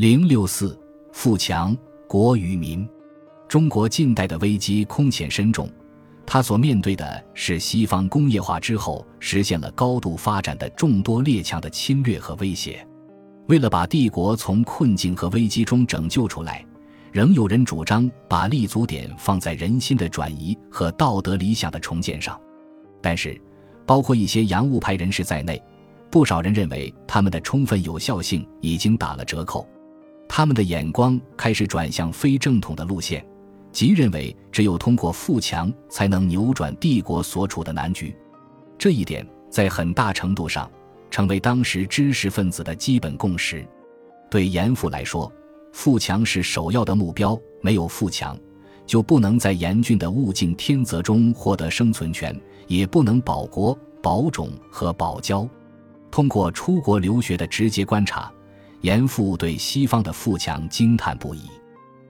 零六四富强国与民，中国近代的危机空前深重，它所面对的是西方工业化之后实现了高度发展的众多列强的侵略和威胁。为了把帝国从困境和危机中拯救出来，仍有人主张把立足点放在人心的转移和道德理想的重建上。但是，包括一些洋务派人士在内，不少人认为他们的充分有效性已经打了折扣。他们的眼光开始转向非正统的路线，即认为只有通过富强才能扭转帝国所处的难局。这一点在很大程度上成为当时知识分子的基本共识。对严复来说，富强是首要的目标，没有富强，就不能在严峻的物竞天择中获得生存权，也不能保国、保种和保交。通过出国留学的直接观察。严复对西方的富强惊叹不已，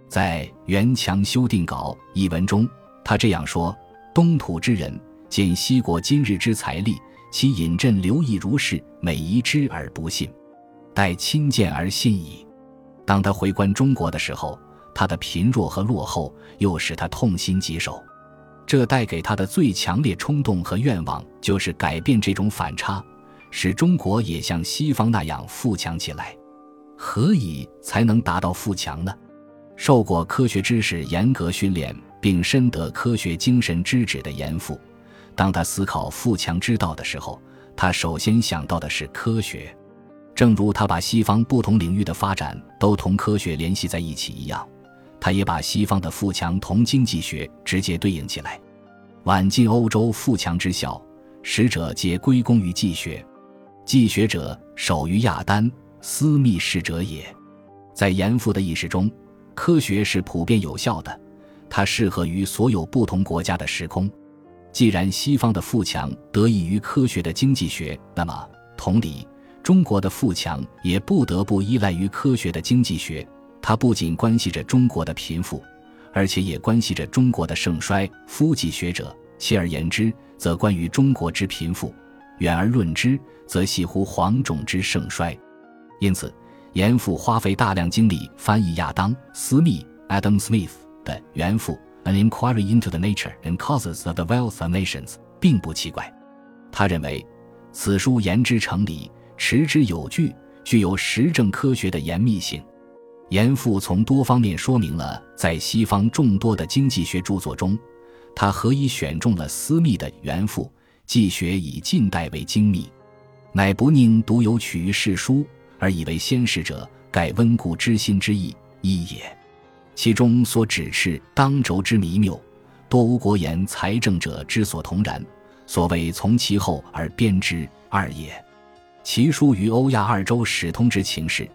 在《元强修订稿》一文中，他这样说：“东土之人见西国今日之财力，其引朕留意如是，每一之而不信，待亲见而信矣。”当他回观中国的时候，他的贫弱和落后又使他痛心疾首。这带给他的最强烈冲动和愿望，就是改变这种反差，使中国也像西方那样富强起来。何以才能达到富强呢？受过科学知识严格训练，并深得科学精神之旨的严复，当他思考富强之道的时候，他首先想到的是科学。正如他把西方不同领域的发展都同科学联系在一起一样，他也把西方的富强同经济学直接对应起来。晚近欧洲富强之效，使者皆归功于济学。济学者首于亚丹。私密事者也，在严复的意识中，科学是普遍有效的，它适合于所有不同国家的时空。既然西方的富强得益于科学的经济学，那么同理，中国的富强也不得不依赖于科学的经济学。它不仅关系着中国的贫富，而且也关系着中国的盛衰。夫济学者，切而言之，则关于中国之贫富；远而论之，则系乎黄种之盛衰。因此，严复花费大量精力翻译亚当·斯密 （Adam Smith） 的《原复 An Inquiry into the Nature and Causes of the Wealth of Nations》并不奇怪。他认为，此书言之成理，持之有据，具有实证科学的严密性。严复从多方面说明了，在西方众多的经济学著作中，他何以选中了斯密的《原复》，既学以近代为精密，乃不宁独有取于世书。而以为先世者，盖温故知新之意一也。其中所指斥当轴之迷谬，多无国言财政者之所同然。所谓从其后而编之二也。其书于欧亚二洲始通之情事，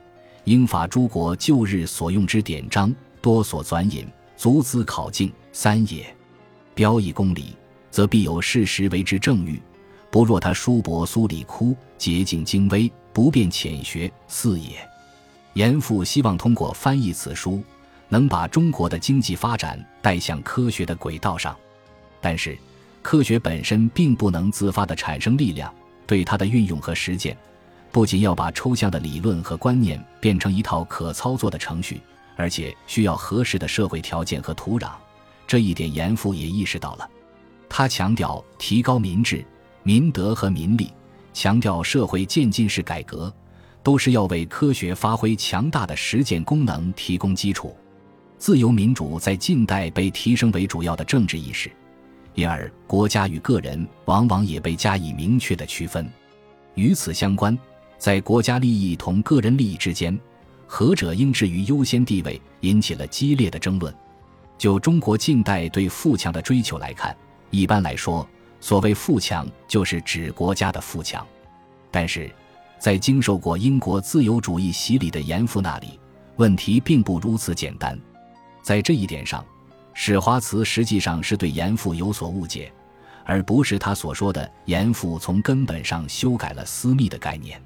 英法诸国旧日所用之典章，多所转引，足资考证三也。标以公理，则必有事实为之证据。不若他书博苏里枯，洁净精微。不便浅学四也。严复希望通过翻译此书，能把中国的经济发展带向科学的轨道上。但是，科学本身并不能自发地产生力量，对它的运用和实践，不仅要把抽象的理论和观念变成一套可操作的程序，而且需要合适的社会条件和土壤。这一点，严复也意识到了。他强调提高民智、民德和民力。强调社会渐进式改革，都是要为科学发挥强大的实践功能提供基础。自由民主在近代被提升为主要的政治意识，因而国家与个人往往也被加以明确的区分。与此相关，在国家利益同个人利益之间，何者应置于优先地位，引起了激烈的争论。就中国近代对富强的追求来看，一般来说。所谓富强，就是指国家的富强。但是，在经受过英国自由主义洗礼的严复那里，问题并不如此简单。在这一点上，史华慈实际上是对严复有所误解，而不是他所说的严复从根本上修改了私密的概念。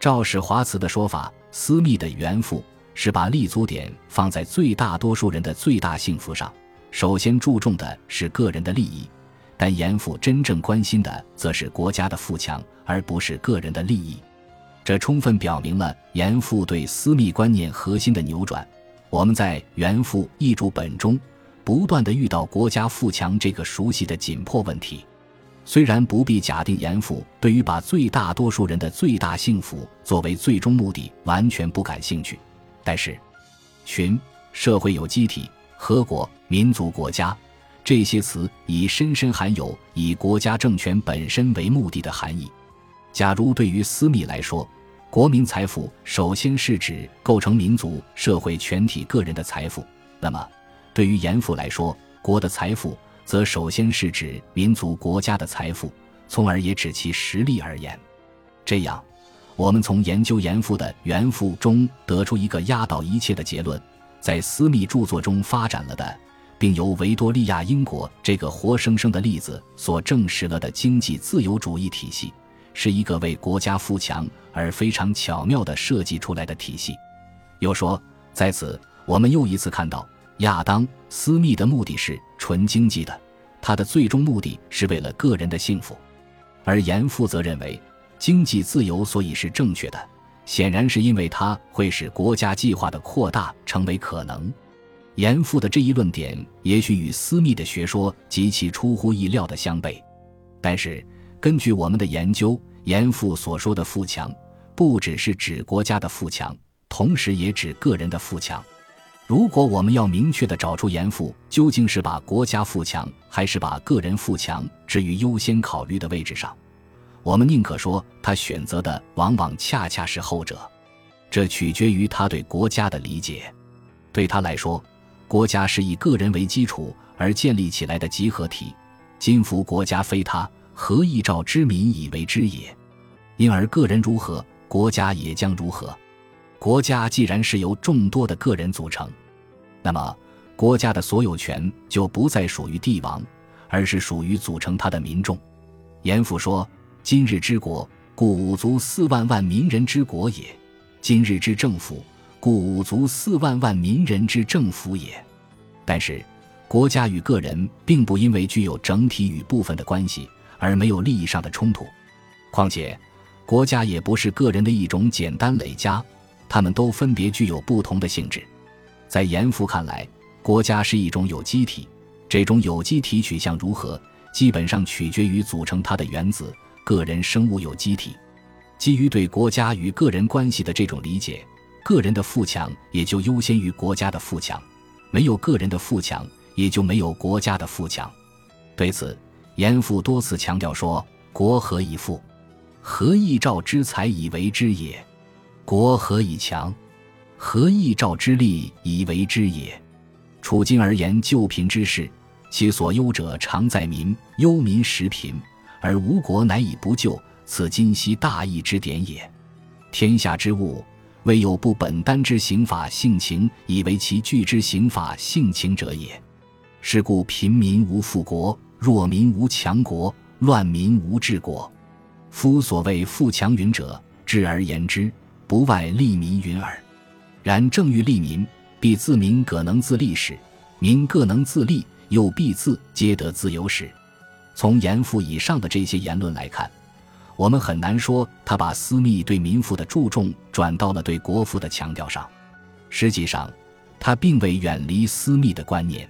照史华慈的说法，私密的原复是把立足点放在最大多数人的最大幸福上，首先注重的是个人的利益。但严复真正关心的，则是国家的富强，而不是个人的利益。这充分表明了严复对私密观念核心的扭转。我们在严复译著本中不断的遇到国家富强这个熟悉的紧迫问题。虽然不必假定严复对于把最大多数人的最大幸福作为最终目的完全不感兴趣，但是群社会有机体、合国、民族、国家这些词已深深含有以国家政权本身为目的的含义。假如对于私密来说，国民财富首先是指构成民族社会全体个人的财富，那么对于严复来说，国的财富则首先是指民族国家的财富，从而也指其实力而言。这样，我们从研究严复的《原复》中得出一个压倒一切的结论：在私密著作中发展了的，并由维多利亚英国这个活生生的例子所证实了的经济自由主义体系。是一个为国家富强而非常巧妙地设计出来的体系。又说，在此我们又一次看到，亚当·斯密的目的是纯经济的，他的最终目的是为了个人的幸福；而严复则认为，经济自由所以是正确的，显然是因为它会使国家计划的扩大成为可能。严复的这一论点也许与斯密的学说极其出乎意料的相悖，但是。根据我们的研究，严复所说的富强，不只是指国家的富强，同时也指个人的富强。如果我们要明确地找出严复究竟是把国家富强还是把个人富强置于优先考虑的位置上，我们宁可说他选择的往往恰恰是后者。这取决于他对国家的理解。对他来说，国家是以个人为基础而建立起来的集合体，今服国家非他。何以召之民以为之也？因而个人如何，国家也将如何。国家既然是由众多的个人组成，那么国家的所有权就不再属于帝王，而是属于组成他的民众。严复说：“今日之国，故五族四万万民人之国也；今日之政府，故五族四万万民人之政府也。”但是，国家与个人并不因为具有整体与部分的关系。而没有利益上的冲突，况且，国家也不是个人的一种简单累加，他们都分别具有不同的性质。在严复看来，国家是一种有机体，这种有机体取向如何，基本上取决于组成它的原子——个人生物有机体。基于对国家与个人关系的这种理解，个人的富强也就优先于国家的富强，没有个人的富强，也就没有国家的富强。对此。严复多次强调说：“国何以富？何以兆之才以为之也？国何以强？何以兆之利以为之也？处今而言，救贫之事，其所忧者常在民，忧民食贫，而无国乃以不救，此今昔大义之典也。天下之物，未有不本单之刑法性情，以为其具之刑法性情者也。是故贫民无富国。”弱民无强国，乱民无治国。夫所谓富强云者，治而言之，不外利民云耳。然正欲利民，必自民各能自立时；民各能自立，又必自皆得自由时。从严复以上的这些言论来看，我们很难说他把私密对民富的注重转到了对国富的强调上。实际上，他并未远离私密的观念。